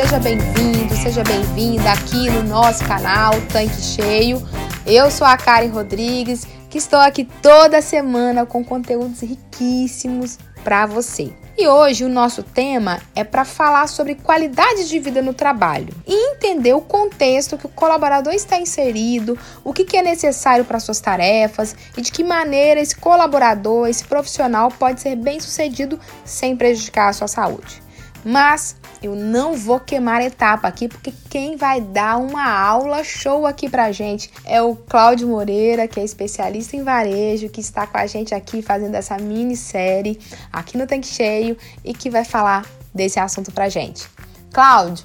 Seja bem-vindo, seja bem-vinda aqui no nosso canal Tanque Cheio. Eu sou a Karen Rodrigues, que estou aqui toda semana com conteúdos riquíssimos para você. E hoje o nosso tema é para falar sobre qualidade de vida no trabalho e entender o contexto que o colaborador está inserido, o que é necessário para suas tarefas e de que maneira esse colaborador, esse profissional pode ser bem sucedido sem prejudicar a sua saúde. Mas eu não vou queimar etapa aqui, porque quem vai dar uma aula show aqui pra gente é o Cláudio Moreira, que é especialista em varejo, que está com a gente aqui fazendo essa minissérie aqui no Tanque Cheio e que vai falar desse assunto pra gente. Cláudio,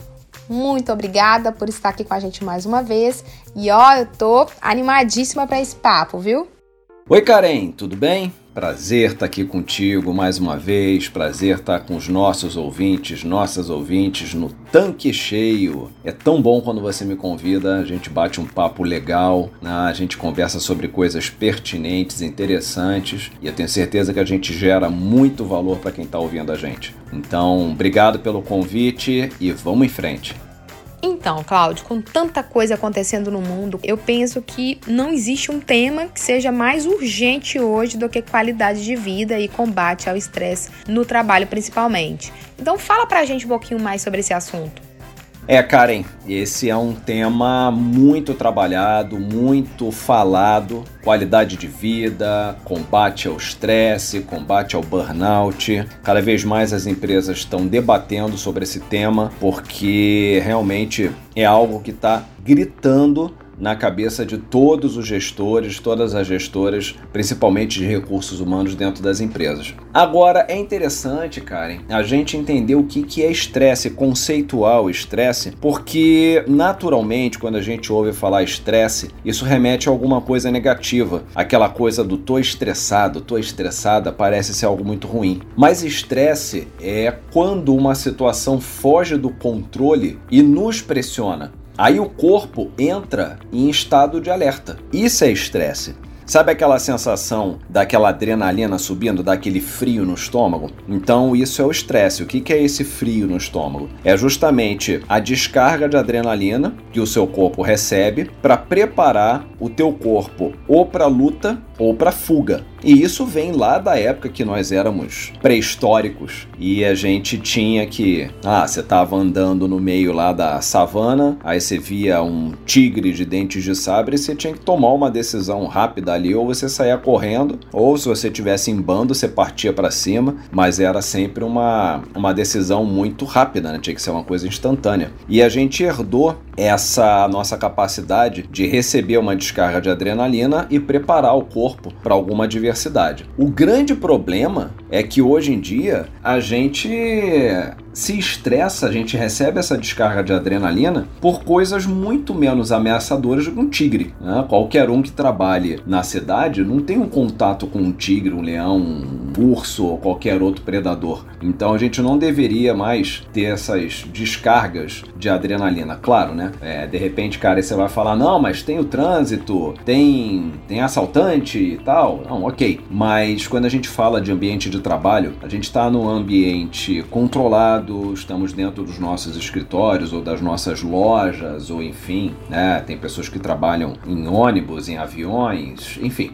muito obrigada por estar aqui com a gente mais uma vez. E ó, eu tô animadíssima para esse papo, viu? Oi, Karen, tudo bem? Prazer estar aqui contigo mais uma vez, prazer estar com os nossos ouvintes, nossas ouvintes no tanque cheio. É tão bom quando você me convida, a gente bate um papo legal, né? a gente conversa sobre coisas pertinentes, interessantes e eu tenho certeza que a gente gera muito valor para quem está ouvindo a gente. Então, obrigado pelo convite e vamos em frente. Então, Cláudio, com tanta coisa acontecendo no mundo, eu penso que não existe um tema que seja mais urgente hoje do que qualidade de vida e combate ao estresse no trabalho, principalmente. Então, fala pra gente um pouquinho mais sobre esse assunto. É, Karen, esse é um tema muito trabalhado, muito falado. Qualidade de vida, combate ao estresse, combate ao burnout. Cada vez mais as empresas estão debatendo sobre esse tema porque realmente é algo que está gritando na cabeça de todos os gestores, todas as gestoras, principalmente de recursos humanos dentro das empresas. Agora é interessante, Karen, a gente entender o que, que é estresse, conceitual estresse, porque naturalmente quando a gente ouve falar estresse, isso remete a alguma coisa negativa, aquela coisa do tô estressado, tô estressada, parece ser algo muito ruim. Mas estresse é quando uma situação foge do controle e nos pressiona. Aí o corpo entra em estado de alerta. Isso é estresse. Sabe aquela sensação daquela adrenalina subindo, daquele frio no estômago? Então, isso é o estresse. O que é esse frio no estômago? É justamente a descarga de adrenalina que o seu corpo recebe para preparar o teu corpo ou para luta ou para fuga. E isso vem lá da época que nós éramos pré-históricos e a gente tinha que, ah, você tava andando no meio lá da savana, aí você via um tigre de dentes de sabre e você tinha que tomar uma decisão rápida ali, ou você saía correndo, ou se você tivesse em bando, você partia para cima, mas era sempre uma, uma decisão muito rápida, né? Tinha que ser uma coisa instantânea. E a gente herdou essa nossa capacidade de receber uma descarga de adrenalina e preparar o corpo para alguma adversidade. O grande problema é que hoje em dia a gente se estressa, a gente recebe essa descarga de adrenalina por coisas muito menos ameaçadoras do que um tigre. Né? Qualquer um que trabalhe na cidade não tem um contato com um tigre, um leão, um urso ou qualquer outro predador. Então a gente não deveria mais ter essas descargas de adrenalina. Claro, né? É, de repente, cara, você vai falar: não, mas tem o trânsito, tem, tem assaltante e tal. Não, ok. Mas quando a gente fala de ambiente de trabalho, a gente está num ambiente controlado estamos dentro dos nossos escritórios ou das nossas lojas, ou enfim, né? Tem pessoas que trabalham em ônibus, em aviões, enfim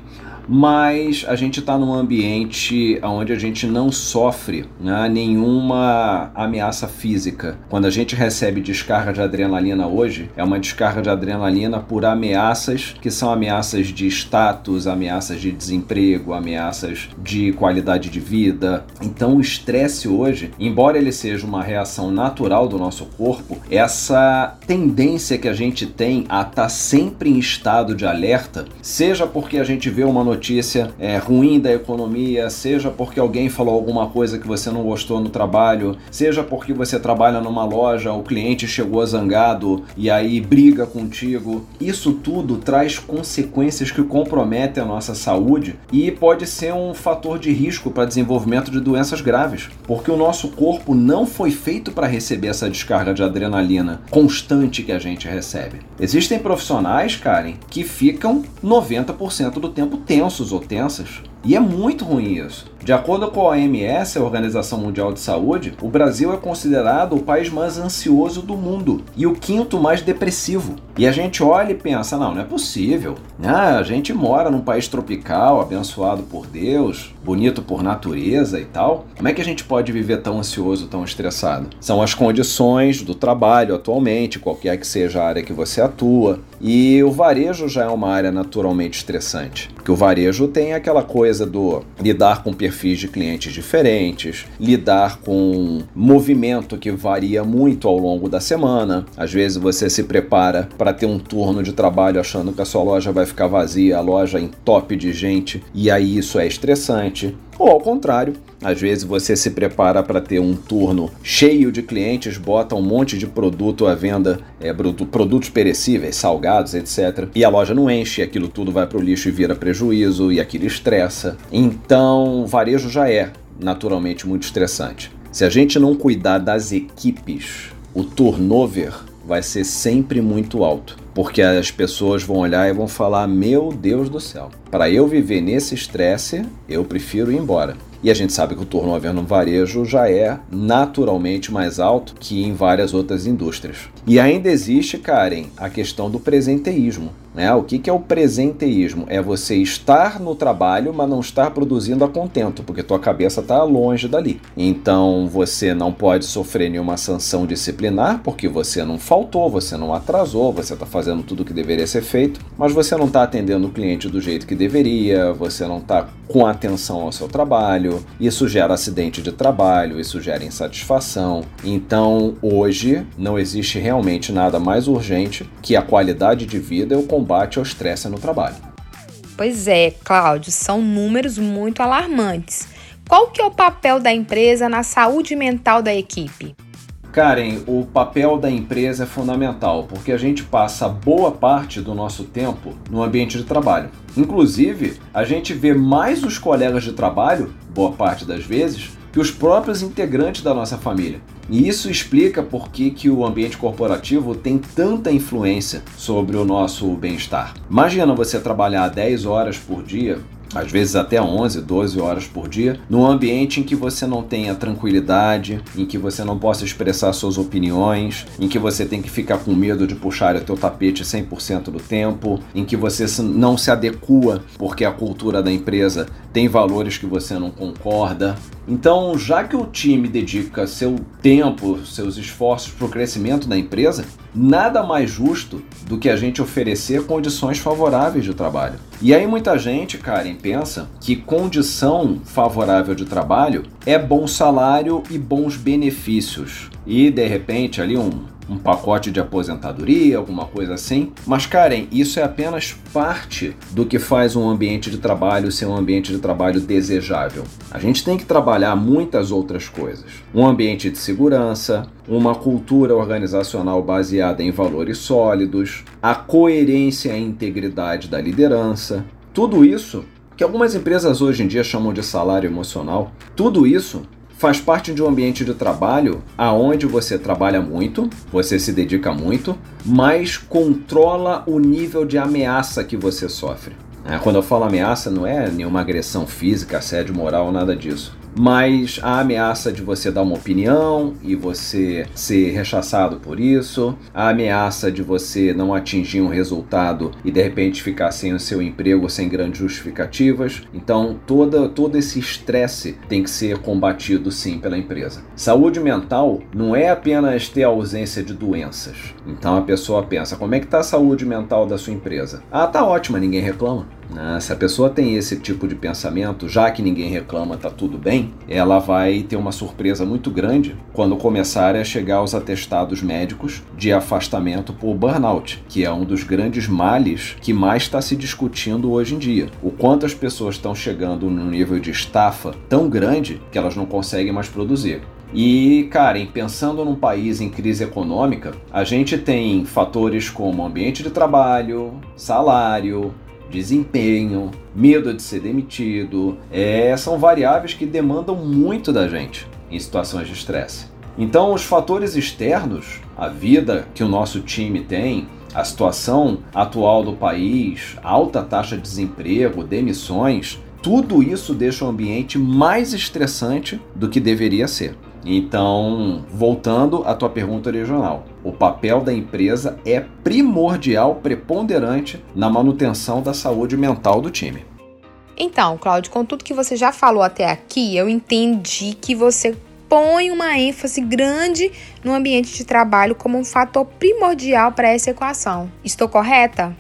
mas a gente está num ambiente onde a gente não sofre né, nenhuma ameaça física. Quando a gente recebe descarga de adrenalina hoje, é uma descarga de adrenalina por ameaças que são ameaças de status, ameaças de desemprego, ameaças de qualidade de vida. Então o estresse hoje, embora ele seja uma reação natural do nosso corpo, essa tendência que a gente tem a estar tá sempre em estado de alerta, seja porque a gente vê uma notícia é, ruim da economia, seja porque alguém falou alguma coisa que você não gostou no trabalho, seja porque você trabalha numa loja, o cliente chegou zangado e aí briga contigo. Isso tudo traz consequências que comprometem a nossa saúde e pode ser um fator de risco para desenvolvimento de doenças graves, porque o nosso corpo não foi feito para receber essa descarga de adrenalina constante que a gente recebe. Existem profissionais, Karen, que ficam 90% do tempo tensos ou tensas. E é muito ruim isso. De acordo com a OMS, a Organização Mundial de Saúde, o Brasil é considerado o país mais ansioso do mundo e o quinto mais depressivo. E a gente olha e pensa: não, não é possível. Ah, a gente mora num país tropical, abençoado por Deus, bonito por natureza e tal. Como é que a gente pode viver tão ansioso, tão estressado? São as condições do trabalho atualmente, qualquer que seja a área que você atua. E o varejo já é uma área naturalmente estressante, porque o varejo tem aquela coisa do lidar com perfis de clientes diferentes, lidar com movimento que varia muito ao longo da semana. Às vezes você se prepara para ter um turno de trabalho achando que a sua loja vai ficar vazia, a loja em top de gente, e aí isso é estressante. Ou ao contrário, às vezes você se prepara para ter um turno cheio de clientes, bota um monte de produto à venda, é, produtos perecíveis, salgados, etc. E a loja não enche, aquilo tudo vai para o lixo e vira prejuízo, e aquilo estressa. Então, varejo já é naturalmente muito estressante. Se a gente não cuidar das equipes, o turnover vai ser sempre muito alto, porque as pessoas vão olhar e vão falar: Meu Deus do céu, para eu viver nesse estresse, eu prefiro ir embora. E a gente sabe que o turnover no varejo já é naturalmente mais alto que em várias outras indústrias. E ainda existe, Karen, a questão do presenteísmo. Né? O que, que é o presenteísmo? É você estar no trabalho, mas não estar produzindo a contento, porque tua cabeça está longe dali. Então você não pode sofrer nenhuma sanção disciplinar, porque você não faltou, você não atrasou, você está fazendo tudo o que deveria ser feito, mas você não está atendendo o cliente do jeito que deveria, você não está com atenção ao seu trabalho, isso gera acidente de trabalho, isso gera insatisfação. Então hoje não existe realmente nada mais urgente que a qualidade de vida e o combate ao estresse no trabalho. Pois é, Cláudio, são números muito alarmantes. Qual que é o papel da empresa na saúde mental da equipe? Karen, o papel da empresa é fundamental porque a gente passa boa parte do nosso tempo no ambiente de trabalho. Inclusive, a gente vê mais os colegas de trabalho, boa parte das vezes, que os próprios integrantes da nossa família. E isso explica por que, que o ambiente corporativo tem tanta influência sobre o nosso bem-estar. Imagina você trabalhar 10 horas por dia às vezes até 11, 12 horas por dia, num ambiente em que você não tenha tranquilidade, em que você não possa expressar suas opiniões, em que você tem que ficar com medo de puxar o teu tapete 100% do tempo, em que você não se adequa porque a cultura da empresa tem valores que você não concorda. Então, já que o time dedica seu tempo, seus esforços para o crescimento da empresa, nada mais justo do que a gente oferecer condições favoráveis de trabalho. E aí muita gente, Karen, pensa que condição favorável de trabalho é bom salário e bons benefícios. E de repente ali um um pacote de aposentadoria, alguma coisa assim. Mas, Karen, isso é apenas parte do que faz um ambiente de trabalho ser um ambiente de trabalho desejável. A gente tem que trabalhar muitas outras coisas. Um ambiente de segurança, uma cultura organizacional baseada em valores sólidos, a coerência e integridade da liderança. Tudo isso que algumas empresas hoje em dia chamam de salário emocional, tudo isso faz parte de um ambiente de trabalho aonde você trabalha muito, você se dedica muito, mas controla o nível de ameaça que você sofre. É, quando eu falo ameaça, não é nenhuma agressão física, assédio moral, nada disso. Mas a ameaça de você dar uma opinião e você ser rechaçado por isso, a ameaça de você não atingir um resultado e de repente ficar sem o seu emprego sem grandes justificativas. Então, toda, todo esse estresse tem que ser combatido sim pela empresa. Saúde mental não é apenas ter ausência de doenças. Então a pessoa pensa: como é que está a saúde mental da sua empresa? Ah, tá ótima, ninguém reclama. Né? Se a pessoa tem esse tipo de pensamento, já que ninguém reclama, tá tudo bem, ela vai ter uma surpresa muito grande quando começarem a chegar os atestados médicos de afastamento por burnout, que é um dos grandes males que mais está se discutindo hoje em dia. O quanto as pessoas estão chegando num nível de estafa tão grande que elas não conseguem mais produzir. E, Karen, pensando num país em crise econômica, a gente tem fatores como ambiente de trabalho, salário, desempenho, medo de ser demitido, é, são variáveis que demandam muito da gente em situações de estresse. Então, os fatores externos, a vida que o nosso time tem, a situação atual do país, alta taxa de desemprego, demissões, tudo isso deixa o ambiente mais estressante do que deveria ser. Então, voltando à tua pergunta original, o papel da empresa é primordial, preponderante na manutenção da saúde mental do time. Então, Cláudio, com tudo que você já falou até aqui, eu entendi que você põe uma ênfase grande no ambiente de trabalho como um fator primordial para essa equação. Estou correta?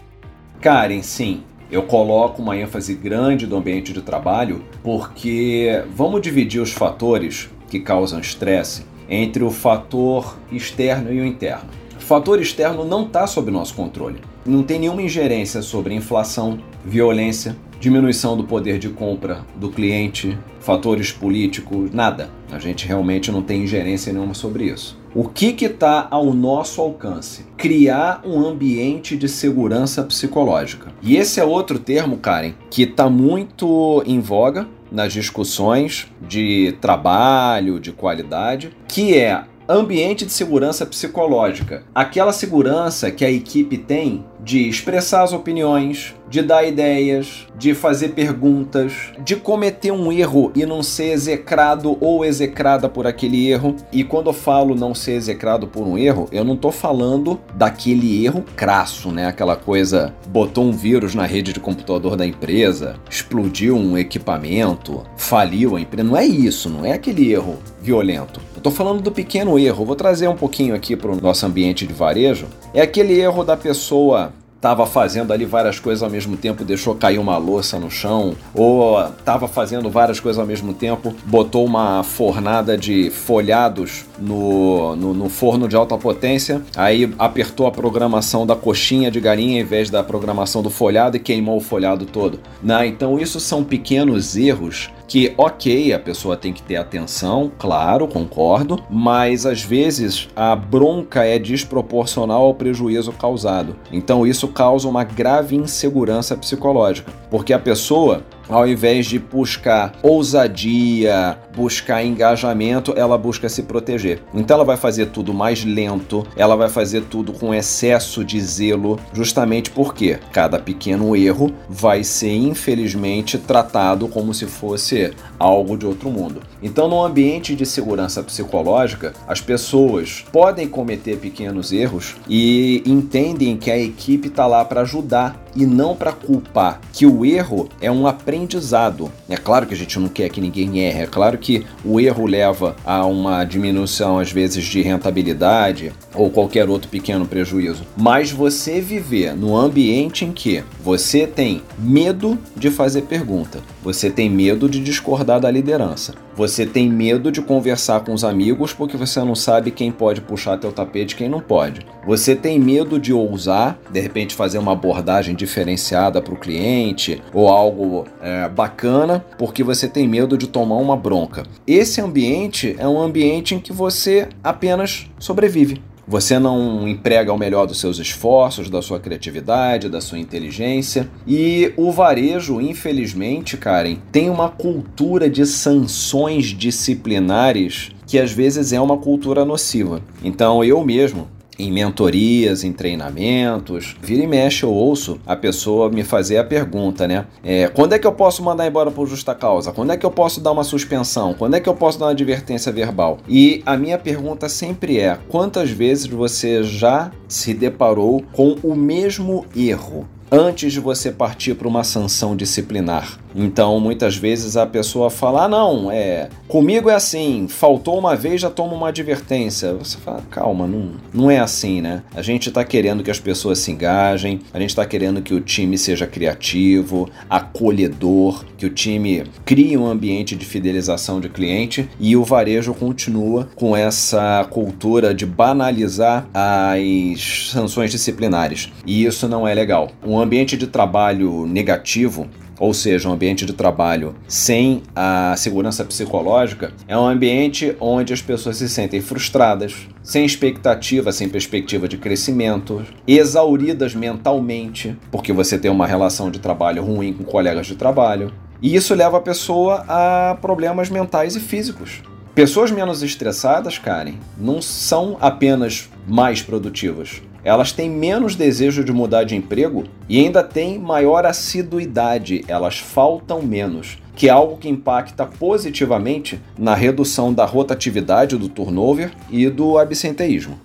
Karen, sim. Eu coloco uma ênfase grande no ambiente de trabalho porque vamos dividir os fatores que causam estresse entre o fator externo e o interno. O fator externo não está sob nosso controle. Não tem nenhuma ingerência sobre inflação, violência, diminuição do poder de compra do cliente, fatores políticos, nada. A gente realmente não tem ingerência nenhuma sobre isso. O que está ao nosso alcance? Criar um ambiente de segurança psicológica. E esse é outro termo, Karen, que está muito em voga nas discussões de trabalho, de qualidade, que é ambiente de segurança psicológica. Aquela segurança que a equipe tem de expressar as opiniões, de dar ideias, de fazer perguntas, de cometer um erro e não ser execrado ou execrada por aquele erro. E quando eu falo não ser execrado por um erro, eu não estou falando daquele erro crasso, né? Aquela coisa, botou um vírus na rede de computador da empresa, explodiu um equipamento, faliu a empresa. Não é isso, não é aquele erro violento. Tô falando do pequeno erro. Vou trazer um pouquinho aqui para o nosso ambiente de varejo. É aquele erro da pessoa estava fazendo ali várias coisas ao mesmo tempo, deixou cair uma louça no chão, ou estava fazendo várias coisas ao mesmo tempo, botou uma fornada de folhados no, no, no, forno de alta potência, aí apertou a programação da coxinha de galinha em vez da programação do folhado e queimou o folhado todo. Né? Então, isso são pequenos erros que, ok, a pessoa tem que ter atenção, claro, concordo, mas às vezes a bronca é desproporcional ao prejuízo causado. Então isso causa uma grave insegurança psicológica, porque a pessoa ao invés de buscar ousadia, buscar engajamento, ela busca se proteger. Então ela vai fazer tudo mais lento, ela vai fazer tudo com excesso de zelo, justamente porque cada pequeno erro vai ser infelizmente tratado como se fosse algo de outro mundo. Então, no ambiente de segurança psicológica, as pessoas podem cometer pequenos erros e entendem que a equipe está lá para ajudar e não para culpar, que o erro é um aprendizado. É claro que a gente não quer que ninguém erre, é claro que o erro leva a uma diminuição às vezes de rentabilidade ou qualquer outro pequeno prejuízo. Mas você viver no ambiente em que você tem medo de fazer pergunta, você tem medo de discordar da liderança, você tem medo de conversar com os amigos porque você não sabe quem pode puxar teu tapete e quem não pode. Você tem medo de ousar, de repente fazer uma abordagem diferenciada para o cliente ou algo é, bacana porque você tem medo de tomar uma bronca. Esse ambiente é um ambiente em que você apenas sobrevive. Você não emprega o melhor dos seus esforços, da sua criatividade, da sua inteligência. E o varejo, infelizmente, Karen, tem uma cultura de sanções disciplinares que às vezes é uma cultura nociva. Então eu mesmo em mentorias, em treinamentos, vira e mexe eu ouço a pessoa me fazer a pergunta, né? É, quando é que eu posso mandar embora por justa causa? Quando é que eu posso dar uma suspensão? Quando é que eu posso dar uma advertência verbal? E a minha pergunta sempre é: quantas vezes você já se deparou com o mesmo erro? antes de você partir para uma sanção disciplinar. Então, muitas vezes a pessoa fala: ah, não, é, comigo é assim, faltou uma vez, já toma uma advertência. Você fala: calma, não, não é assim, né? A gente está querendo que as pessoas se engajem, a gente está querendo que o time seja criativo, acolhedor, que o time crie um ambiente de fidelização de cliente e o varejo continua com essa cultura de banalizar as sanções disciplinares. E isso não é legal. Um ambiente de trabalho negativo ou seja, um ambiente de trabalho sem a segurança psicológica, é um ambiente onde as pessoas se sentem frustradas, sem expectativa, sem perspectiva de crescimento, exauridas mentalmente, porque você tem uma relação de trabalho ruim com colegas de trabalho. E isso leva a pessoa a problemas mentais e físicos. Pessoas menos estressadas, Karen, não são apenas mais produtivas elas têm menos desejo de mudar de emprego e ainda têm maior assiduidade, elas faltam menos, que é algo que impacta positivamente na redução da rotatividade do turnover e do absenteísmo.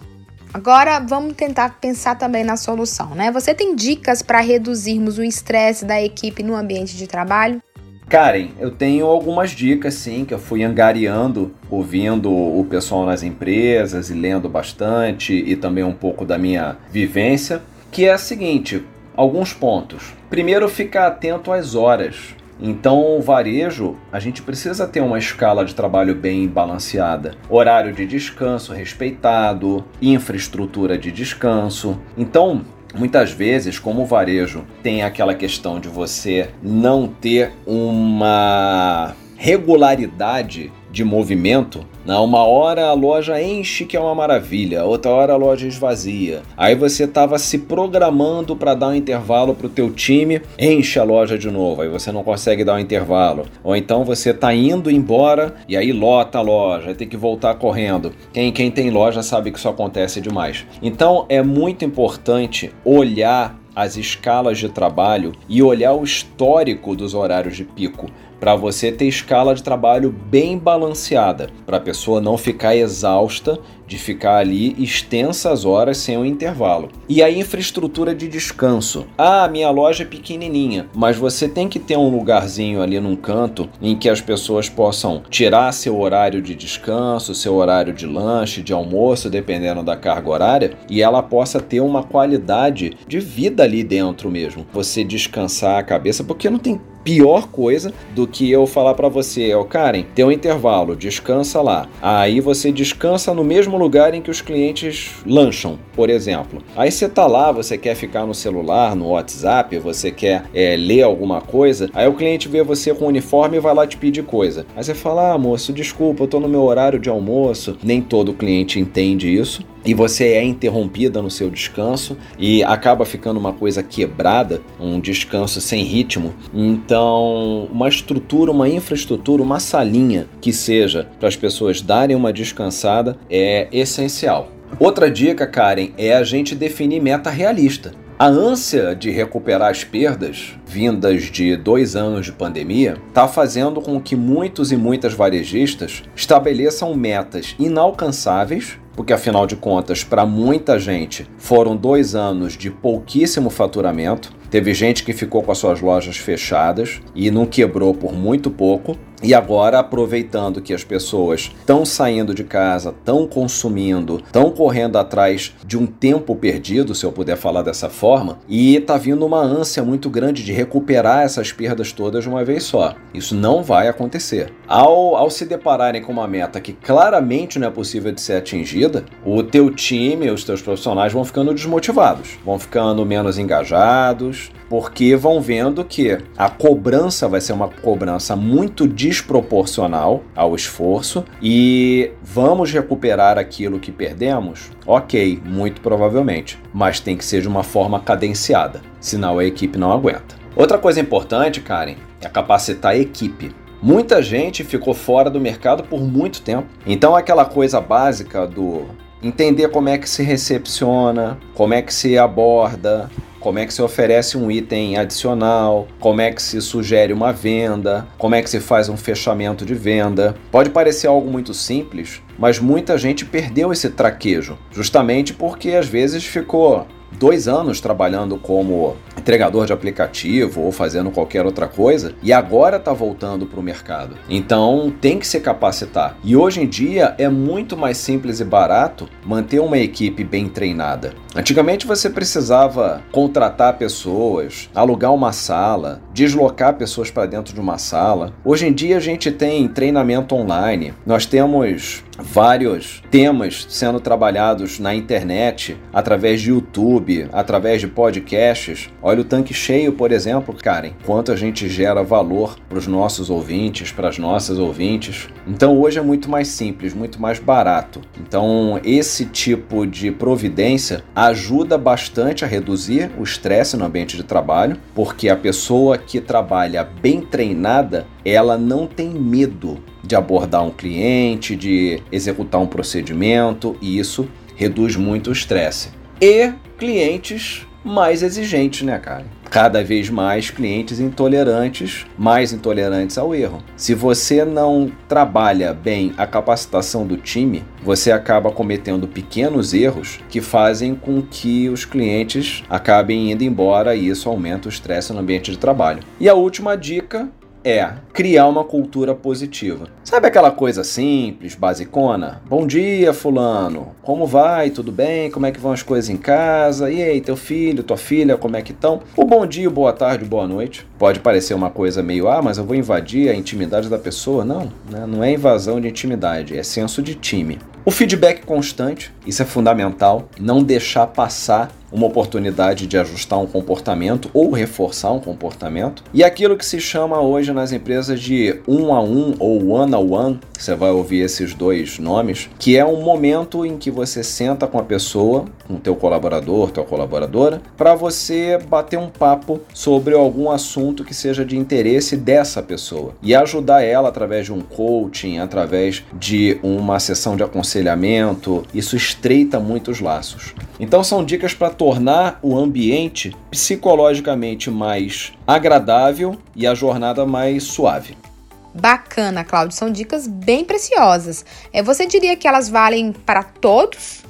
Agora vamos tentar pensar também na solução, né? Você tem dicas para reduzirmos o estresse da equipe no ambiente de trabalho? Karen, eu tenho algumas dicas sim que eu fui angariando, ouvindo o pessoal nas empresas e lendo bastante e também um pouco da minha vivência, que é a seguinte, alguns pontos. Primeiro, ficar atento às horas. Então, o varejo, a gente precisa ter uma escala de trabalho bem balanceada. Horário de descanso respeitado, infraestrutura de descanso. Então, Muitas vezes, como o varejo tem aquela questão de você não ter uma regularidade de movimento, na uma hora a loja enche que é uma maravilha, outra hora a loja esvazia. Aí você estava se programando para dar um intervalo para o teu time, enche a loja de novo, aí você não consegue dar um intervalo. Ou então você está indo embora e aí lota a loja, tem que voltar correndo. Quem, quem tem loja sabe que isso acontece demais. Então é muito importante olhar as escalas de trabalho e olhar o histórico dos horários de pico para você ter escala de trabalho bem balanceada, para a pessoa não ficar exausta de ficar ali extensas horas sem um intervalo. E a infraestrutura de descanso. Ah, minha loja é pequenininha, mas você tem que ter um lugarzinho ali num canto em que as pessoas possam tirar seu horário de descanso, seu horário de lanche, de almoço, dependendo da carga horária, e ela possa ter uma qualidade de vida ali dentro mesmo. Você descansar a cabeça, porque não tem pior coisa do que eu falar para você, ó, Karen, tem um intervalo, descansa lá. Aí você descansa no mesmo lugar em que os clientes lancham, por exemplo. Aí você tá lá, você quer ficar no celular, no WhatsApp, você quer é, ler alguma coisa, aí o cliente vê você com o uniforme e vai lá te pedir coisa. Aí você fala, ah, moço, desculpa, eu tô no meu horário de almoço. Nem todo cliente entende isso e você é interrompida no seu descanso e acaba ficando uma coisa quebrada, um descanso sem ritmo. Então, uma estrutura, uma infraestrutura, uma salinha que seja para as pessoas darem uma descansada é essencial. Outra dica, Karen, é a gente definir meta realista. A ânsia de recuperar as perdas vindas de dois anos de pandemia está fazendo com que muitos e muitas varejistas estabeleçam metas inalcançáveis porque afinal de contas, para muita gente, foram dois anos de pouquíssimo faturamento. Teve gente que ficou com as suas lojas fechadas e não quebrou por muito pouco. E agora, aproveitando que as pessoas estão saindo de casa, estão consumindo, estão correndo atrás de um tempo perdido, se eu puder falar dessa forma, e está vindo uma ânsia muito grande de recuperar essas perdas todas de uma vez só. Isso não vai acontecer. Ao, ao se depararem com uma meta que claramente não é possível de ser atingida, o teu time, os teus profissionais vão ficando desmotivados, vão ficando menos engajados, porque vão vendo que a cobrança vai ser uma cobrança muito desproporcional ao esforço e vamos recuperar aquilo que perdemos? Ok, muito provavelmente, mas tem que ser de uma forma cadenciada, senão a equipe não aguenta. Outra coisa importante, Karen, é capacitar a equipe. Muita gente ficou fora do mercado por muito tempo. Então aquela coisa básica do entender como é que se recepciona, como é que se aborda, como é que se oferece um item adicional, como é que se sugere uma venda, como é que se faz um fechamento de venda. Pode parecer algo muito simples, mas muita gente perdeu esse traquejo, justamente porque às vezes ficou dois anos trabalhando como entregador de aplicativo ou fazendo qualquer outra coisa e agora está voltando para o mercado. Então tem que se capacitar. E hoje em dia é muito mais simples e barato manter uma equipe bem treinada. Antigamente você precisava contratar pessoas, alugar uma sala, deslocar pessoas para dentro de uma sala. Hoje em dia a gente tem treinamento online. Nós temos vários temas sendo trabalhados na internet, através de YouTube, através de podcasts. Olha o tanque cheio, por exemplo, Karen, quanto a gente gera valor para os nossos ouvintes, para as nossas ouvintes. Então hoje é muito mais simples, muito mais barato. Então esse tipo de providência ajuda bastante a reduzir o estresse no ambiente de trabalho, porque a pessoa que trabalha bem treinada, ela não tem medo de abordar um cliente, de executar um procedimento, e isso reduz muito o estresse. E clientes mais exigentes, né, cara? Cada vez mais clientes intolerantes, mais intolerantes ao erro. Se você não trabalha bem a capacitação do time, você acaba cometendo pequenos erros que fazem com que os clientes acabem indo embora e isso aumenta o estresse no ambiente de trabalho. E a última dica é criar uma cultura positiva. Sabe aquela coisa simples, basicona? Bom dia, fulano. Como vai? Tudo bem? Como é que vão as coisas em casa? E aí, teu filho, tua filha, como é que estão? O bom dia, boa tarde, boa noite. Pode parecer uma coisa meio, ah, mas eu vou invadir a intimidade da pessoa. Não, né? não é invasão de intimidade, é senso de time. O feedback constante, isso é fundamental, não deixar passar uma oportunidade de ajustar um comportamento ou reforçar um comportamento. E aquilo que se chama hoje nas empresas de um a um ou one a one, você vai ouvir esses dois nomes, que é um momento em que você senta com a pessoa, com teu colaborador, tua colaboradora, para você bater um papo sobre algum assunto que seja de interesse dessa pessoa e ajudar ela através de um coaching, através de uma sessão de aconselhamento. Isso estreita muito os laços. Então são dicas para tornar o ambiente psicologicamente mais agradável e a jornada mais suave. Bacana, Cláudio. São dicas bem preciosas. É, você diria que elas valem para todos?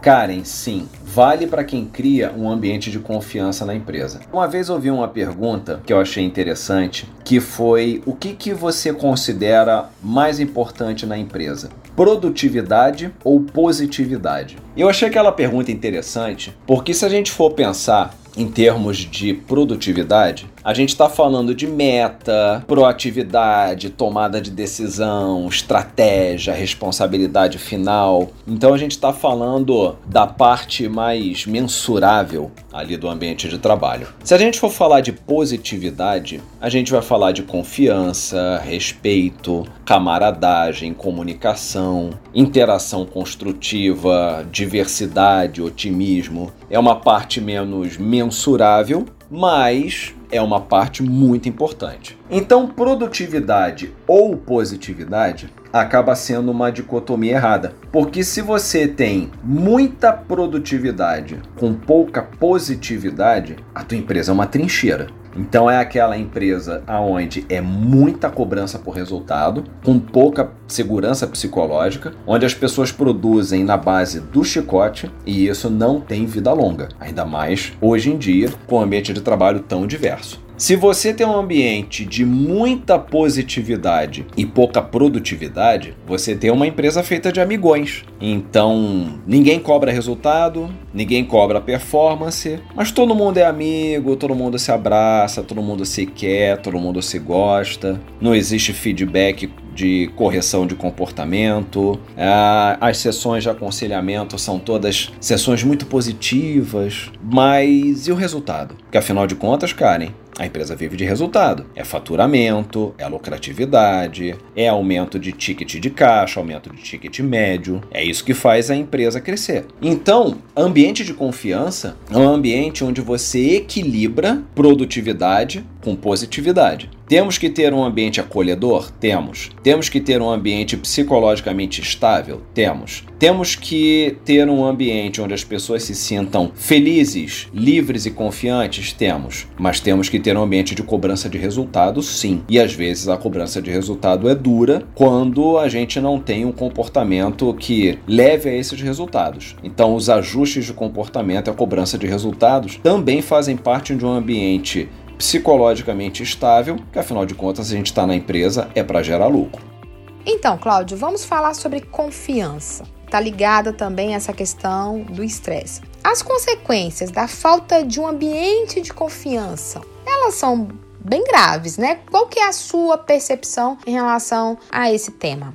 Karen, sim, vale para quem cria um ambiente de confiança na empresa. Uma vez ouvi uma pergunta que eu achei interessante, que foi o que, que você considera mais importante na empresa? Produtividade ou positividade? Eu achei aquela pergunta interessante, porque se a gente for pensar em termos de produtividade, a gente está falando de meta, proatividade, tomada de decisão, estratégia, responsabilidade final. Então a gente está falando da parte mais mensurável ali do ambiente de trabalho. Se a gente for falar de positividade, a gente vai falar de confiança, respeito, camaradagem, comunicação, interação construtiva, diversidade, otimismo. É uma parte menos mensurável, mas é uma parte muito importante. Então, produtividade ou positividade acaba sendo uma dicotomia errada, porque se você tem muita produtividade com pouca positividade, a tua empresa é uma trincheira. Então é aquela empresa aonde é muita cobrança por resultado, com pouca segurança psicológica, onde as pessoas produzem na base do chicote e isso não tem vida longa, ainda mais hoje em dia com um ambiente de trabalho tão diverso. Se você tem um ambiente de muita positividade e pouca produtividade, você tem uma empresa feita de amigões. Então, ninguém cobra resultado, ninguém cobra performance, mas todo mundo é amigo, todo mundo se abraça, todo mundo se quer, todo mundo se gosta. Não existe feedback de correção de comportamento. Ah, as sessões de aconselhamento são todas sessões muito positivas, mas e o resultado? Porque afinal de contas, Karen, a empresa vive de resultado. É faturamento, é lucratividade, é aumento de ticket de caixa, aumento de ticket médio. É isso que faz a empresa crescer. Então, ambiente de confiança é um ambiente onde você equilibra produtividade com positividade. Temos que ter um ambiente acolhedor? Temos. Temos que ter um ambiente psicologicamente estável? Temos. Temos que ter um ambiente onde as pessoas se sintam felizes, livres e confiantes? Temos. Mas temos que ter um ambiente de cobrança de resultado, sim. E às vezes a cobrança de resultado é dura quando a gente não tem um comportamento que leve a esses resultados. Então, os ajustes de comportamento e a cobrança de resultados também fazem parte de um ambiente psicologicamente estável, que afinal de contas a gente está na empresa é para gerar lucro. Então, Cláudio, vamos falar sobre confiança. Está ligada também essa questão do estresse. As consequências da falta de um ambiente de confiança, elas são bem graves, né? Qual que é a sua percepção em relação a esse tema?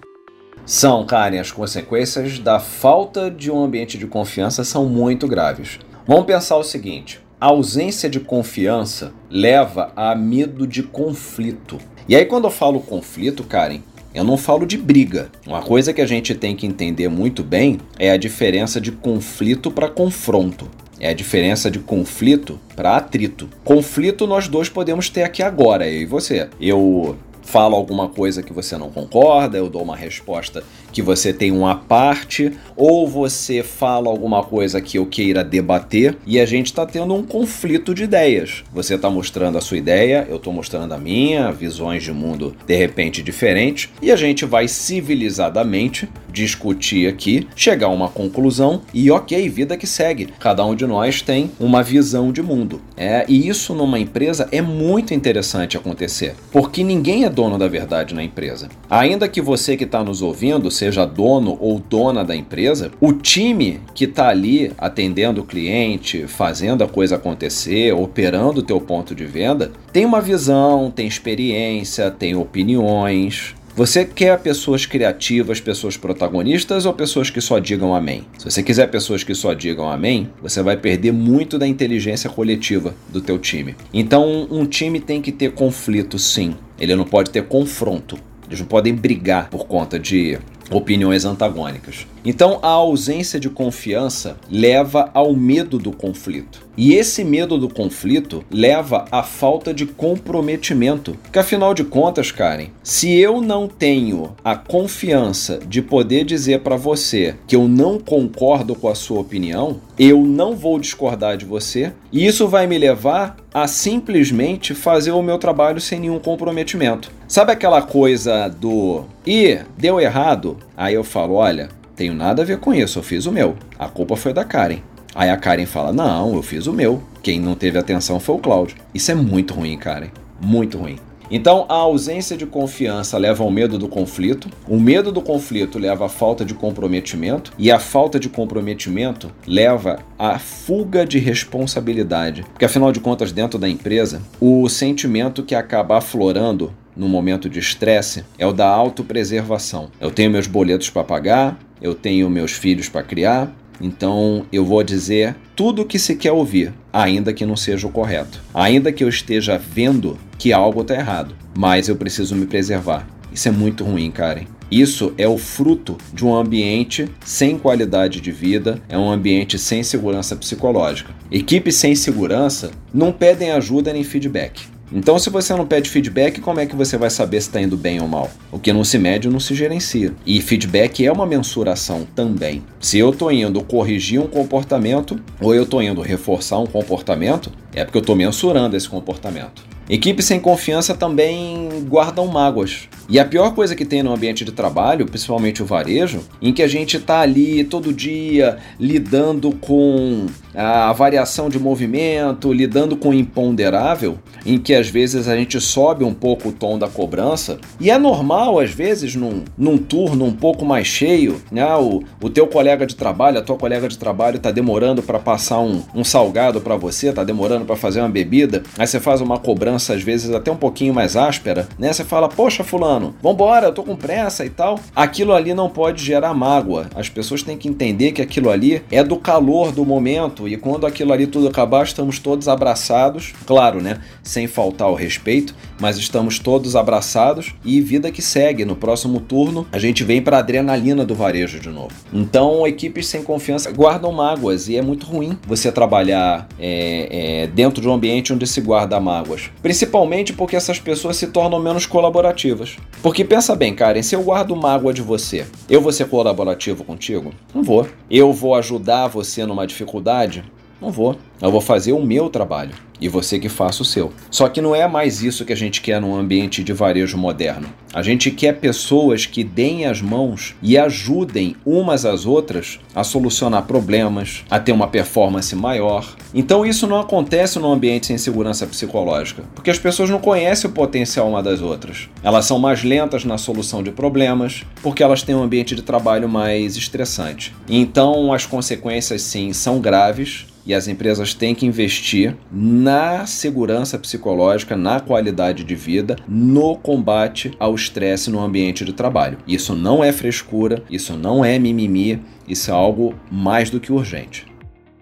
São, Karen, as consequências da falta de um ambiente de confiança são muito graves. Vamos pensar o seguinte: a ausência de confiança leva a medo de conflito. E aí, quando eu falo conflito, Karen, eu não falo de briga. Uma coisa que a gente tem que entender muito bem é a diferença de conflito para confronto. É a diferença de conflito para atrito. Conflito nós dois podemos ter aqui agora, eu e você. Eu falo alguma coisa que você não concorda, eu dou uma resposta que você tem uma parte, ou você fala alguma coisa que eu queira debater e a gente está tendo um conflito de ideias. Você está mostrando a sua ideia, eu estou mostrando a minha, visões de mundo de repente diferentes, e a gente vai civilizadamente discutir aqui, chegar a uma conclusão e ok, vida que segue. Cada um de nós tem uma visão de mundo. É, e isso numa empresa é muito interessante acontecer, porque ninguém é dono da verdade na empresa. Ainda que você que está nos ouvindo seja dono ou dona da empresa, o time que está ali atendendo o cliente, fazendo a coisa acontecer, operando o teu ponto de venda, tem uma visão, tem experiência, tem opiniões, você quer pessoas criativas, pessoas protagonistas ou pessoas que só digam amém? Se você quiser pessoas que só digam amém, você vai perder muito da inteligência coletiva do teu time. Então, um time tem que ter conflito, sim. Ele não pode ter confronto. Eles não podem brigar por conta de opiniões antagônicas. Então, a ausência de confiança leva ao medo do conflito. E esse medo do conflito leva à falta de comprometimento. Porque afinal de contas, Karen, se eu não tenho a confiança de poder dizer para você que eu não concordo com a sua opinião, eu não vou discordar de você, e isso vai me levar a simplesmente fazer o meu trabalho sem nenhum comprometimento. Sabe aquela coisa do e deu errado? Aí eu falo, olha, tenho nada a ver com isso, eu fiz o meu. A culpa foi da Karen. Aí a Karen fala: Não, eu fiz o meu. Quem não teve atenção foi o Cláudio. Isso é muito ruim, Karen. Muito ruim. Então, a ausência de confiança leva ao medo do conflito, o medo do conflito leva à falta de comprometimento, e a falta de comprometimento leva à fuga de responsabilidade. Porque, afinal de contas, dentro da empresa, o sentimento que acaba aflorando no momento de estresse é o da autopreservação. Eu tenho meus boletos para pagar, eu tenho meus filhos para criar, então eu vou dizer tudo o que se quer ouvir, ainda que não seja o correto. Ainda que eu esteja vendo que algo está errado, mas eu preciso me preservar. Isso é muito ruim, Karen. Isso é o fruto de um ambiente sem qualidade de vida, é um ambiente sem segurança psicológica. Equipes sem segurança não pedem ajuda nem feedback. Então, se você não pede feedback, como é que você vai saber se está indo bem ou mal? O que não se mede não se gerencia. E feedback é uma mensuração também. Se eu estou indo corrigir um comportamento ou eu estou indo reforçar um comportamento, é porque eu estou mensurando esse comportamento. Equipes sem confiança também guardam mágoas. E a pior coisa que tem no ambiente de trabalho, principalmente o varejo, em que a gente está ali todo dia lidando com a variação de movimento, lidando com o imponderável, em que às vezes a gente sobe um pouco o tom da cobrança. E é normal, às vezes, num, num turno um pouco mais cheio, né? O, o teu colega de trabalho, a tua colega de trabalho está demorando para passar um, um salgado para você, está demorando para fazer uma bebida, aí você faz uma cobrança, às vezes, até um pouquinho mais áspera, né? Você fala, poxa, fulano vambora, eu tô com pressa e tal. Aquilo ali não pode gerar mágoa. As pessoas têm que entender que aquilo ali é do calor do momento e quando aquilo ali tudo acabar, estamos todos abraçados, claro, né? Sem faltar o respeito, mas estamos todos abraçados e vida que segue. No próximo turno, a gente vem para adrenalina do varejo de novo. Então, equipes sem confiança guardam mágoas e é muito ruim você trabalhar é, é, dentro de um ambiente onde se guarda mágoas. Principalmente porque essas pessoas se tornam menos colaborativas. Porque pensa bem, Karen, se eu guardo mágoa de você, eu vou ser colaborativo contigo? Não vou. Eu vou ajudar você numa dificuldade? Não vou. Eu vou fazer o meu trabalho e você que faça o seu. Só que não é mais isso que a gente quer num ambiente de varejo moderno. A gente quer pessoas que deem as mãos e ajudem umas às outras a solucionar problemas, a ter uma performance maior. Então isso não acontece num ambiente sem segurança psicológica, porque as pessoas não conhecem o potencial uma das outras. Elas são mais lentas na solução de problemas, porque elas têm um ambiente de trabalho mais estressante. Então as consequências sim são graves e as empresas têm que investir na segurança psicológica, na qualidade de vida, no combate ao estresse no ambiente de trabalho. Isso não é frescura, isso não é mimimi, isso é algo mais do que urgente.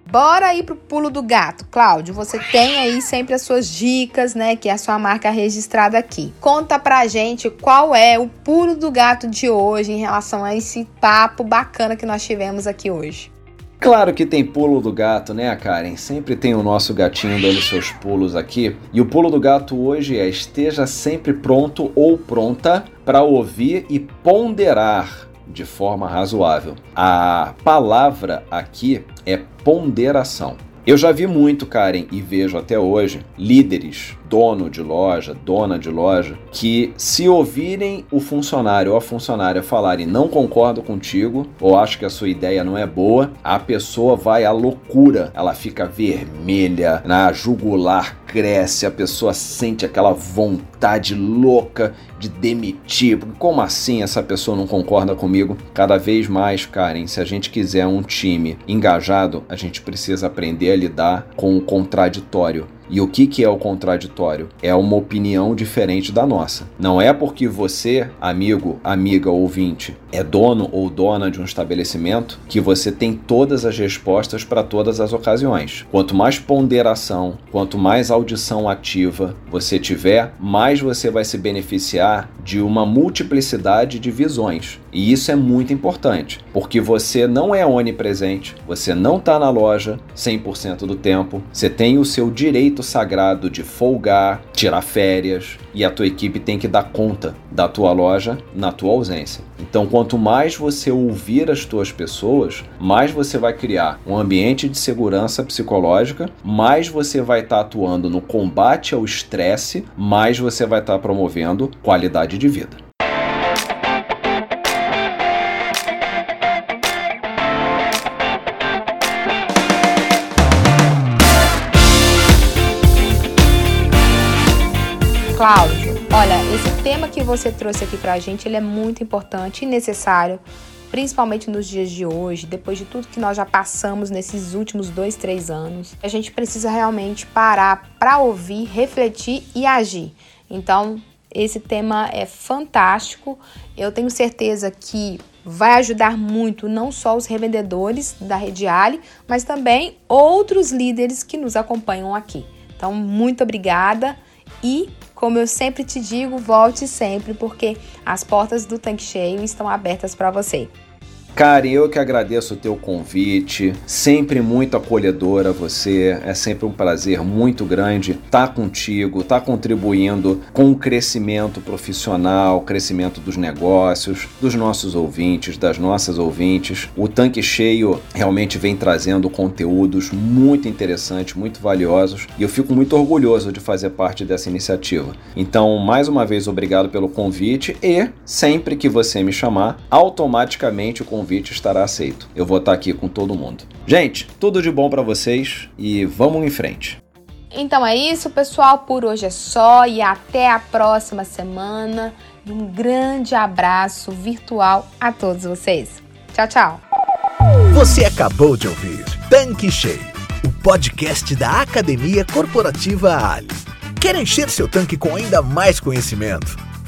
Bora aí pro pulo do gato. Cláudio, você tem aí sempre as suas dicas, né? Que é a sua marca registrada aqui. Conta pra gente qual é o pulo do gato de hoje em relação a esse papo bacana que nós tivemos aqui hoje. Claro que tem pulo do gato, né, Karen? Sempre tem o nosso gatinho dando seus pulos aqui. E o pulo do gato hoje é esteja sempre pronto ou pronta para ouvir e ponderar de forma razoável. A palavra aqui é ponderação. Eu já vi muito, Karen, e vejo até hoje, líderes dono de loja, dona de loja, que se ouvirem o funcionário ou a funcionária falarem não concordo contigo ou acho que a sua ideia não é boa, a pessoa vai à loucura, ela fica vermelha, na jugular cresce, a pessoa sente aquela vontade louca de demitir. Como assim essa pessoa não concorda comigo? Cada vez mais, Karen, se a gente quiser um time engajado, a gente precisa aprender a lidar com o contraditório. E o que, que é o contraditório? É uma opinião diferente da nossa. Não é porque você, amigo, amiga, ouvinte, é dono ou dona de um estabelecimento que você tem todas as respostas para todas as ocasiões. Quanto mais ponderação, quanto mais audição ativa você tiver, mais você vai se beneficiar de uma multiplicidade de visões. E isso é muito importante, porque você não é onipresente, você não está na loja 100% do tempo, você tem o seu direito sagrado de folgar, tirar férias e a tua equipe tem que dar conta da tua loja na tua ausência. Então, quanto mais você ouvir as tuas pessoas, mais você vai criar um ambiente de segurança psicológica, mais você vai estar tá atuando no combate ao estresse, mais você vai estar tá promovendo qualidade de vida. Cláudio, olha, esse tema que você trouxe aqui pra gente, ele é muito importante e necessário, principalmente nos dias de hoje, depois de tudo que nós já passamos nesses últimos dois, três anos. A gente precisa realmente parar para ouvir, refletir e agir. Então, esse tema é fantástico. Eu tenho certeza que vai ajudar muito não só os revendedores da Rede Ali, mas também outros líderes que nos acompanham aqui. Então, muito obrigada e como eu sempre te digo, volte sempre, porque as portas do tanque cheio estão abertas para você. Karen, eu que agradeço o teu convite, sempre muito acolhedora você, é sempre um prazer muito grande estar tá contigo, estar tá contribuindo com o crescimento profissional, crescimento dos negócios, dos nossos ouvintes, das nossas ouvintes. O Tanque Cheio realmente vem trazendo conteúdos muito interessantes, muito valiosos e eu fico muito orgulhoso de fazer parte dessa iniciativa. Então, mais uma vez, obrigado pelo convite e sempre que você me chamar, automaticamente o convite convite estará aceito. Eu vou estar aqui com todo mundo. Gente, tudo de bom para vocês e vamos em frente. Então é isso, pessoal. Por hoje é só e até a próxima semana. E um grande abraço virtual a todos vocês. Tchau, tchau. Você acabou de ouvir Tanque Cheio, o podcast da Academia Corporativa Ali. Quer encher seu tanque com ainda mais conhecimento?